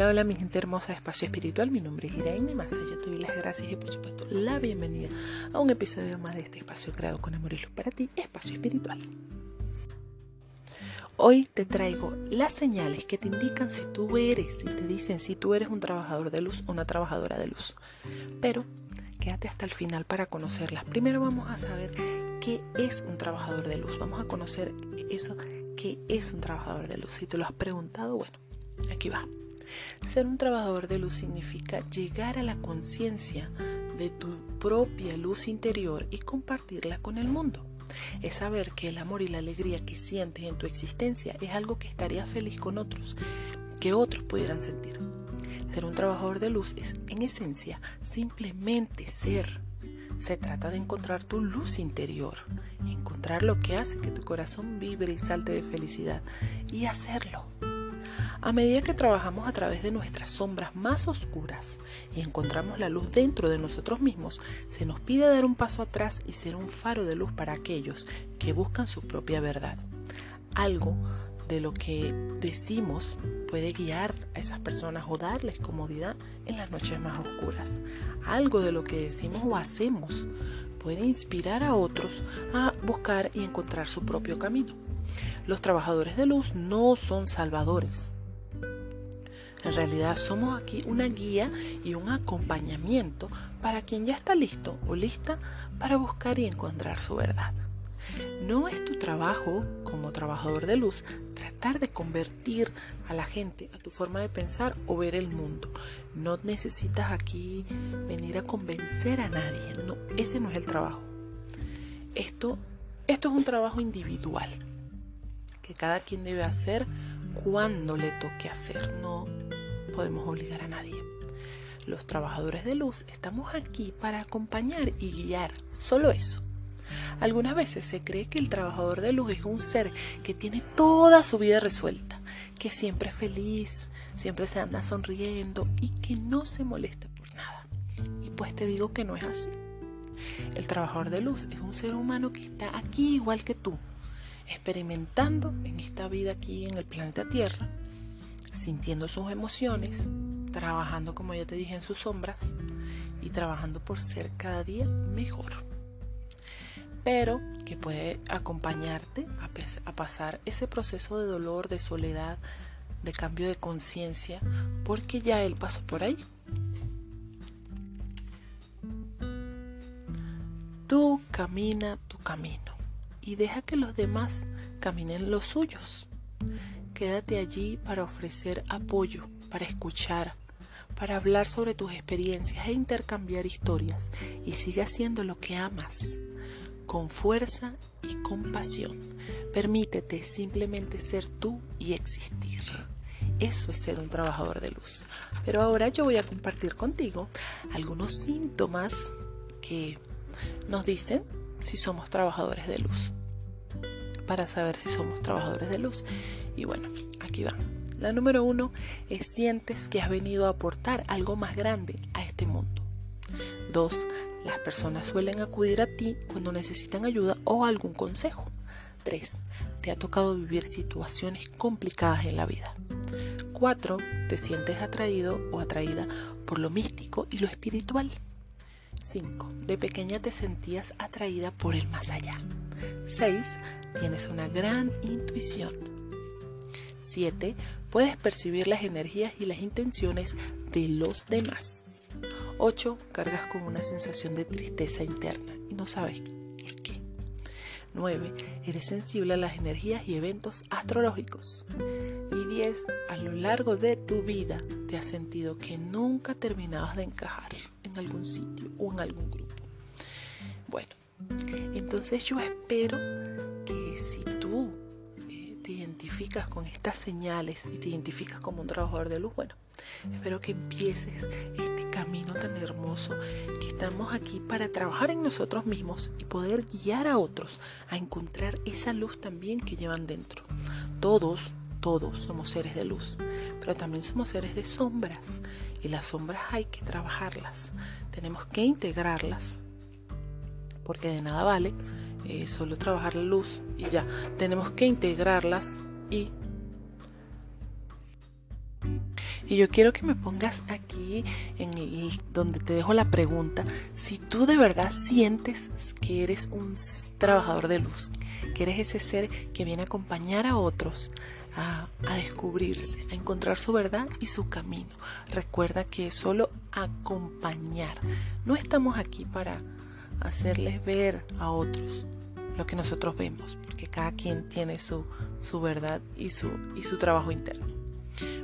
Hola, hola mi gente hermosa de Espacio Espiritual, mi nombre es Irene Massa, yo te doy las gracias y por supuesto la bienvenida a un episodio más de este espacio creado con amor y luz para ti, Espacio Espiritual. Hoy te traigo las señales que te indican si tú eres, y te dicen si tú eres un trabajador de luz o una trabajadora de luz. Pero quédate hasta el final para conocerlas. Primero vamos a saber qué es un trabajador de luz. Vamos a conocer eso, qué es un trabajador de luz. Si te lo has preguntado, bueno, aquí va. Ser un trabajador de luz significa llegar a la conciencia de tu propia luz interior y compartirla con el mundo. Es saber que el amor y la alegría que sientes en tu existencia es algo que estaría feliz con otros, que otros pudieran sentir. Ser un trabajador de luz es, en esencia, simplemente ser. Se trata de encontrar tu luz interior, encontrar lo que hace que tu corazón vibre y salte de felicidad y hacerlo. A medida que trabajamos a través de nuestras sombras más oscuras y encontramos la luz dentro de nosotros mismos, se nos pide dar un paso atrás y ser un faro de luz para aquellos que buscan su propia verdad. Algo de lo que decimos puede guiar a esas personas o darles comodidad en las noches más oscuras. Algo de lo que decimos o hacemos puede inspirar a otros a buscar y encontrar su propio camino. Los trabajadores de luz no son salvadores, en realidad somos aquí una guía y un acompañamiento para quien ya está listo o lista para buscar y encontrar su verdad. No es tu trabajo como trabajador de luz tratar de convertir a la gente a tu forma de pensar o ver el mundo. No necesitas aquí venir a convencer a nadie. No, ese no es el trabajo. Esto, esto es un trabajo individual que cada quien debe hacer cuando le toque hacer. No podemos obligar a nadie. Los trabajadores de luz estamos aquí para acompañar y guiar, solo eso. Algunas veces se cree que el trabajador de luz es un ser que tiene toda su vida resuelta, que siempre es feliz, siempre se anda sonriendo y que no se molesta por nada. Y pues te digo que no es así. El trabajador de luz es un ser humano que está aquí igual que tú, experimentando en esta vida aquí en el planeta Tierra, sintiendo sus emociones, trabajando, como ya te dije, en sus sombras y trabajando por ser cada día mejor. Pero que puede acompañarte a, pasar ese proceso de dolor, de soledad, de cambio de conciencia, porque ya él pasó por ahí. Tú camina tu camino y deja que los demás caminen los suyos. Quédate allí para ofrecer apoyo, para escuchar, para hablar sobre tus experiencias e intercambiar historias y sigue haciendo lo que amas, con fuerza y compasión. Permítete simplemente ser tú y existir. Eso es ser un trabajador de luz. Pero ahora yo voy a compartir contigo algunos síntomas que nos dicen si somos trabajadores de luz. Para saber si somos trabajadores de luz. Y bueno, aquí va. La número uno es sientes que has venido a aportar algo más grande a este mundo. Dos, las personas suelen acudir a ti cuando necesitan ayuda o algún consejo. Tres, te ha tocado vivir situaciones complicadas en la vida. Cuatro, te sientes atraído o atraída por lo místico y lo espiritual. 5. De pequeña te sentías atraída por el más allá. 6. Tienes una gran intuición. 7. Puedes percibir las energías y las intenciones de los demás. 8. Cargas con una sensación de tristeza interna y no sabes por qué. 9. Eres sensible a las energías y eventos astrológicos. Y 10. A lo largo de tu vida te has sentido que nunca terminabas de encajar en algún sitio o en algún grupo. Bueno, entonces yo espero que si tú eh, te identificas con estas señales y te identificas como un trabajador de luz, bueno, espero que empieces este camino tan hermoso que estamos aquí para trabajar en nosotros mismos y poder guiar a otros a encontrar esa luz también que llevan dentro. Todos, todos somos seres de luz, pero también somos seres de sombras y las sombras hay que trabajarlas. Tenemos que integrarlas porque de nada vale eh, solo trabajar la luz y ya. Tenemos que integrarlas y Y yo quiero que me pongas aquí en donde te dejo la pregunta, si tú de verdad sientes que eres un trabajador de luz, que eres ese ser que viene a acompañar a otros a, a, descubrirse, a encontrar su verdad y su camino. Recuerda que es solo acompañar. No estamos aquí para hacerles ver a otros lo que nosotros vemos, porque cada quien tiene su, su verdad y su, y su trabajo interno.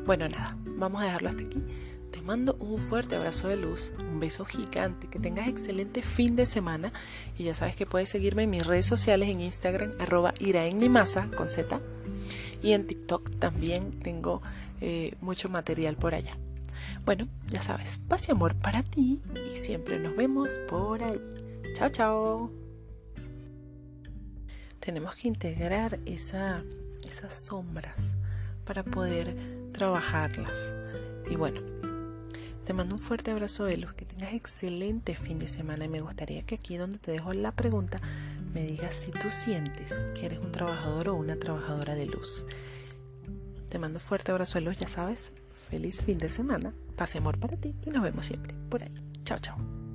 Bueno, nada, vamos a dejarlo hasta aquí. Te mando un fuerte abrazo de luz, un beso gigante, que tengas excelente fin de semana y ya sabes que puedes seguirme en mis redes sociales en Instagram, arroba con Z y en TikTok también tengo eh, mucho material por allá. Bueno, ya sabes, paz y amor para ti y siempre nos vemos por ahí. Chao, chao. Tenemos que integrar esa, esas sombras para poder trabajarlas. Y bueno, te mando un fuerte abrazo luz, que tengas excelente fin de semana y me gustaría que aquí donde te dejo la pregunta me digas si tú sientes que eres un trabajador o una trabajadora de luz. Te mando un fuerte abrazo luz, ya sabes. Feliz fin de semana. Pase amor para ti y nos vemos siempre por ahí. Chao, chao.